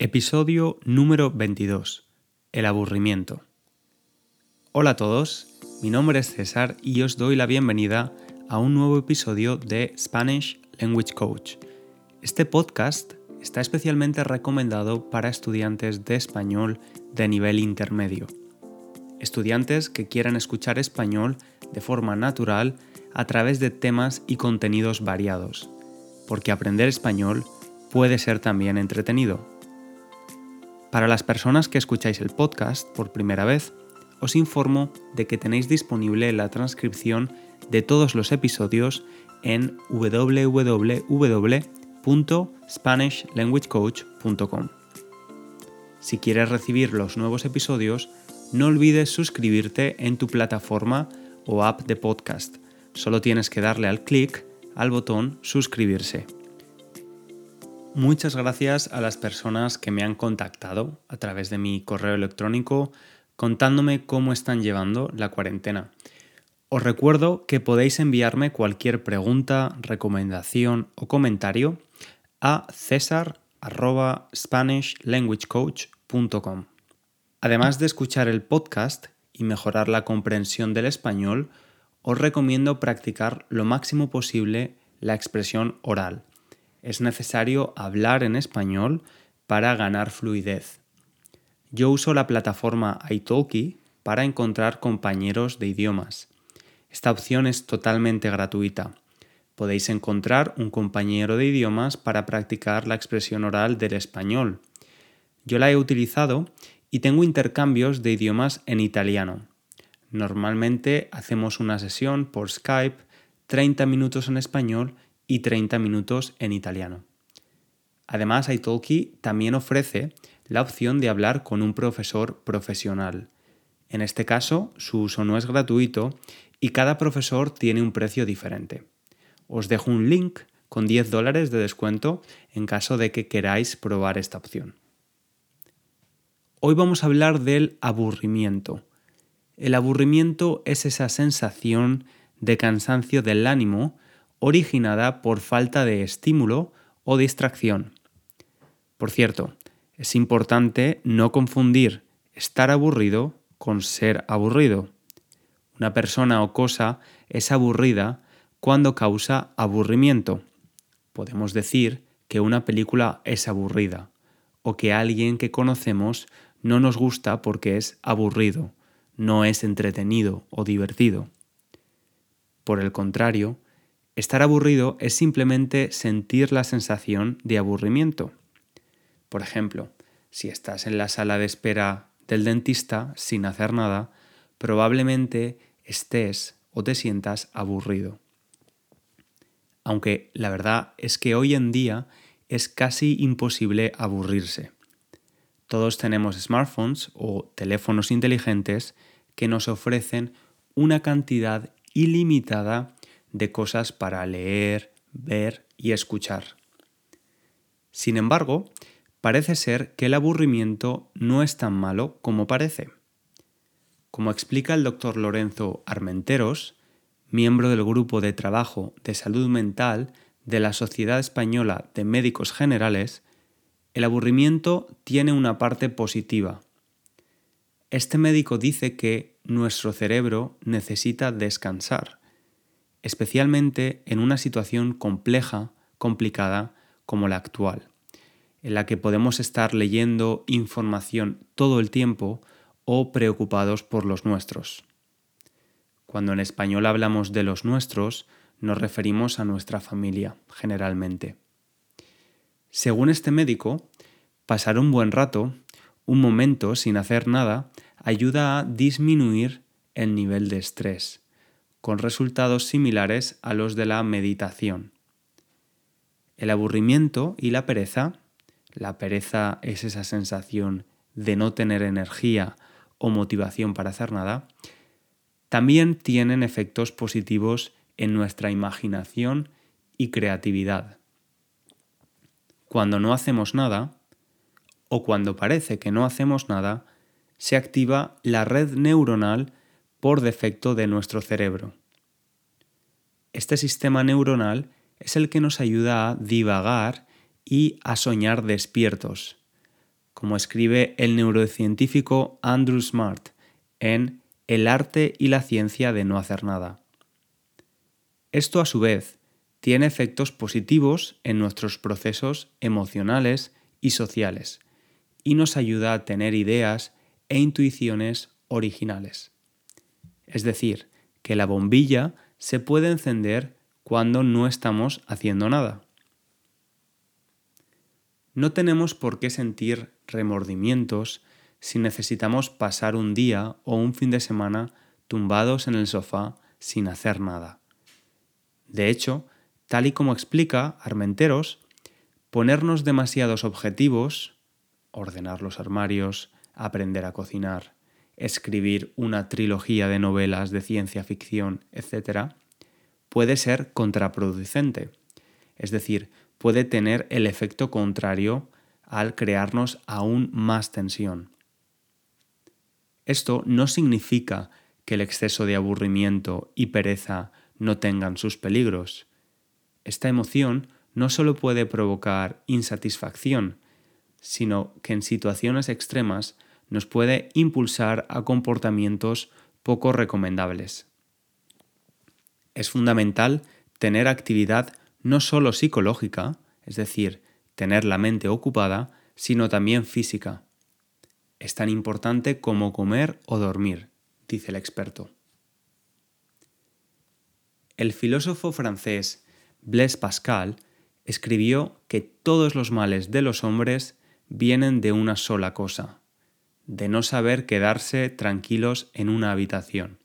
Episodio número 22. El aburrimiento. Hola a todos, mi nombre es César y os doy la bienvenida a un nuevo episodio de Spanish Language Coach. Este podcast está especialmente recomendado para estudiantes de español de nivel intermedio. Estudiantes que quieran escuchar español de forma natural a través de temas y contenidos variados, porque aprender español puede ser también entretenido. Para las personas que escucháis el podcast por primera vez, os informo de que tenéis disponible la transcripción de todos los episodios en www.spanishlanguagecoach.com. Si quieres recibir los nuevos episodios, no olvides suscribirte en tu plataforma o app de podcast. Solo tienes que darle al clic al botón suscribirse. Muchas gracias a las personas que me han contactado a través de mi correo electrónico contándome cómo están llevando la cuarentena. Os recuerdo que podéis enviarme cualquier pregunta, recomendación o comentario a cesar.spanishlanguagecoach.com. Además de escuchar el podcast y mejorar la comprensión del español, os recomiendo practicar lo máximo posible la expresión oral es necesario hablar en español para ganar fluidez. Yo uso la plataforma italki para encontrar compañeros de idiomas. Esta opción es totalmente gratuita. Podéis encontrar un compañero de idiomas para practicar la expresión oral del español. Yo la he utilizado y tengo intercambios de idiomas en italiano. Normalmente hacemos una sesión por Skype, 30 minutos en español y 30 minutos en italiano. Además, Italki también ofrece la opción de hablar con un profesor profesional. En este caso, su uso no es gratuito y cada profesor tiene un precio diferente. Os dejo un link con 10 dólares de descuento en caso de que queráis probar esta opción. Hoy vamos a hablar del aburrimiento. El aburrimiento es esa sensación de cansancio del ánimo originada por falta de estímulo o distracción. Por cierto, es importante no confundir estar aburrido con ser aburrido. Una persona o cosa es aburrida cuando causa aburrimiento. Podemos decir que una película es aburrida o que alguien que conocemos no nos gusta porque es aburrido, no es entretenido o divertido. Por el contrario, Estar aburrido es simplemente sentir la sensación de aburrimiento. Por ejemplo, si estás en la sala de espera del dentista sin hacer nada, probablemente estés o te sientas aburrido. Aunque la verdad es que hoy en día es casi imposible aburrirse. Todos tenemos smartphones o teléfonos inteligentes que nos ofrecen una cantidad ilimitada de cosas para leer, ver y escuchar. Sin embargo, parece ser que el aburrimiento no es tan malo como parece. Como explica el doctor Lorenzo Armenteros, miembro del grupo de trabajo de salud mental de la Sociedad Española de Médicos Generales, el aburrimiento tiene una parte positiva. Este médico dice que nuestro cerebro necesita descansar especialmente en una situación compleja, complicada como la actual, en la que podemos estar leyendo información todo el tiempo o preocupados por los nuestros. Cuando en español hablamos de los nuestros, nos referimos a nuestra familia, generalmente. Según este médico, pasar un buen rato, un momento sin hacer nada, ayuda a disminuir el nivel de estrés con resultados similares a los de la meditación. El aburrimiento y la pereza, la pereza es esa sensación de no tener energía o motivación para hacer nada, también tienen efectos positivos en nuestra imaginación y creatividad. Cuando no hacemos nada, o cuando parece que no hacemos nada, se activa la red neuronal por defecto de nuestro cerebro. Este sistema neuronal es el que nos ayuda a divagar y a soñar despiertos. como escribe el neurocientífico Andrew Smart en El arte y la ciencia de no hacer nada. Esto a su vez tiene efectos positivos en nuestros procesos emocionales y sociales y nos ayuda a tener ideas e intuiciones originales. Es decir, que la bombilla se puede encender cuando no estamos haciendo nada. No tenemos por qué sentir remordimientos si necesitamos pasar un día o un fin de semana tumbados en el sofá sin hacer nada. De hecho, tal y como explica Armenteros, ponernos demasiados objetivos, ordenar los armarios, aprender a cocinar, escribir una trilogía de novelas de ciencia ficción, etc., puede ser contraproducente. Es decir, puede tener el efecto contrario al crearnos aún más tensión. Esto no significa que el exceso de aburrimiento y pereza no tengan sus peligros. Esta emoción no solo puede provocar insatisfacción, sino que en situaciones extremas nos puede impulsar a comportamientos poco recomendables. Es fundamental tener actividad no solo psicológica, es decir, tener la mente ocupada, sino también física. Es tan importante como comer o dormir, dice el experto. El filósofo francés Blaise Pascal escribió que todos los males de los hombres vienen de una sola cosa, de no saber quedarse tranquilos en una habitación.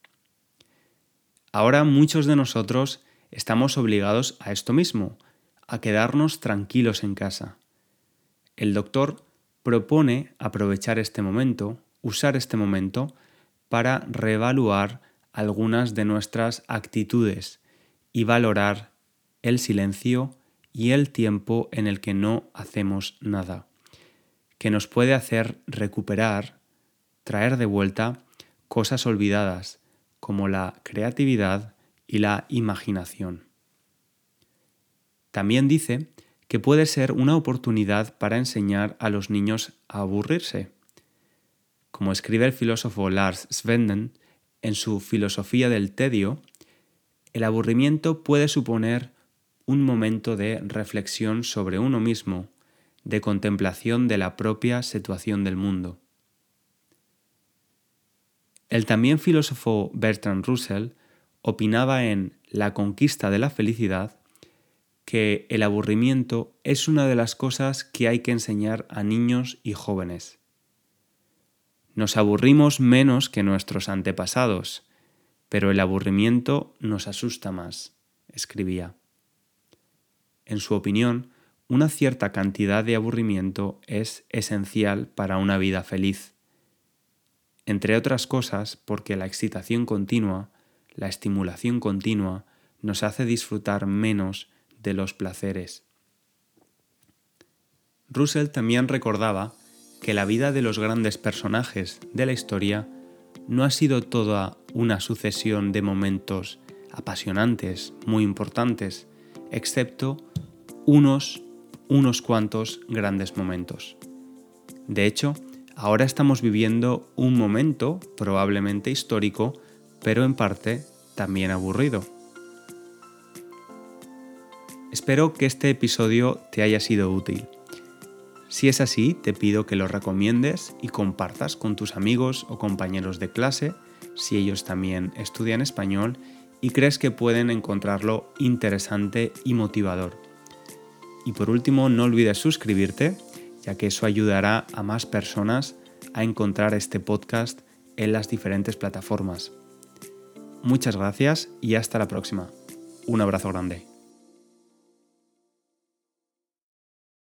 Ahora muchos de nosotros estamos obligados a esto mismo, a quedarnos tranquilos en casa. El doctor propone aprovechar este momento, usar este momento, para reevaluar algunas de nuestras actitudes y valorar el silencio y el tiempo en el que no hacemos nada, que nos puede hacer recuperar, traer de vuelta cosas olvidadas, como la creatividad y la imaginación. También dice que puede ser una oportunidad para enseñar a los niños a aburrirse. Como escribe el filósofo Lars Svenden en su Filosofía del Tedio, el aburrimiento puede suponer un momento de reflexión sobre uno mismo, de contemplación de la propia situación del mundo. El también filósofo Bertrand Russell opinaba en La conquista de la felicidad que el aburrimiento es una de las cosas que hay que enseñar a niños y jóvenes. Nos aburrimos menos que nuestros antepasados, pero el aburrimiento nos asusta más, escribía. En su opinión, una cierta cantidad de aburrimiento es esencial para una vida feliz. Entre otras cosas porque la excitación continua, la estimulación continua, nos hace disfrutar menos de los placeres. Russell también recordaba que la vida de los grandes personajes de la historia no ha sido toda una sucesión de momentos apasionantes, muy importantes, excepto unos, unos cuantos grandes momentos. De hecho, ahora estamos viviendo un momento probablemente histórico, pero en parte también aburrido. Espero que este episodio te haya sido útil. Si es así, te pido que lo recomiendes y compartas con tus amigos o compañeros de clase si ellos también estudian español y crees que pueden encontrarlo interesante y motivador. Y por último, no olvides suscribirte, ya que eso ayudará a más personas a encontrar este podcast en las diferentes plataformas. Muchas gracias y hasta la próxima. Un abrazo grande.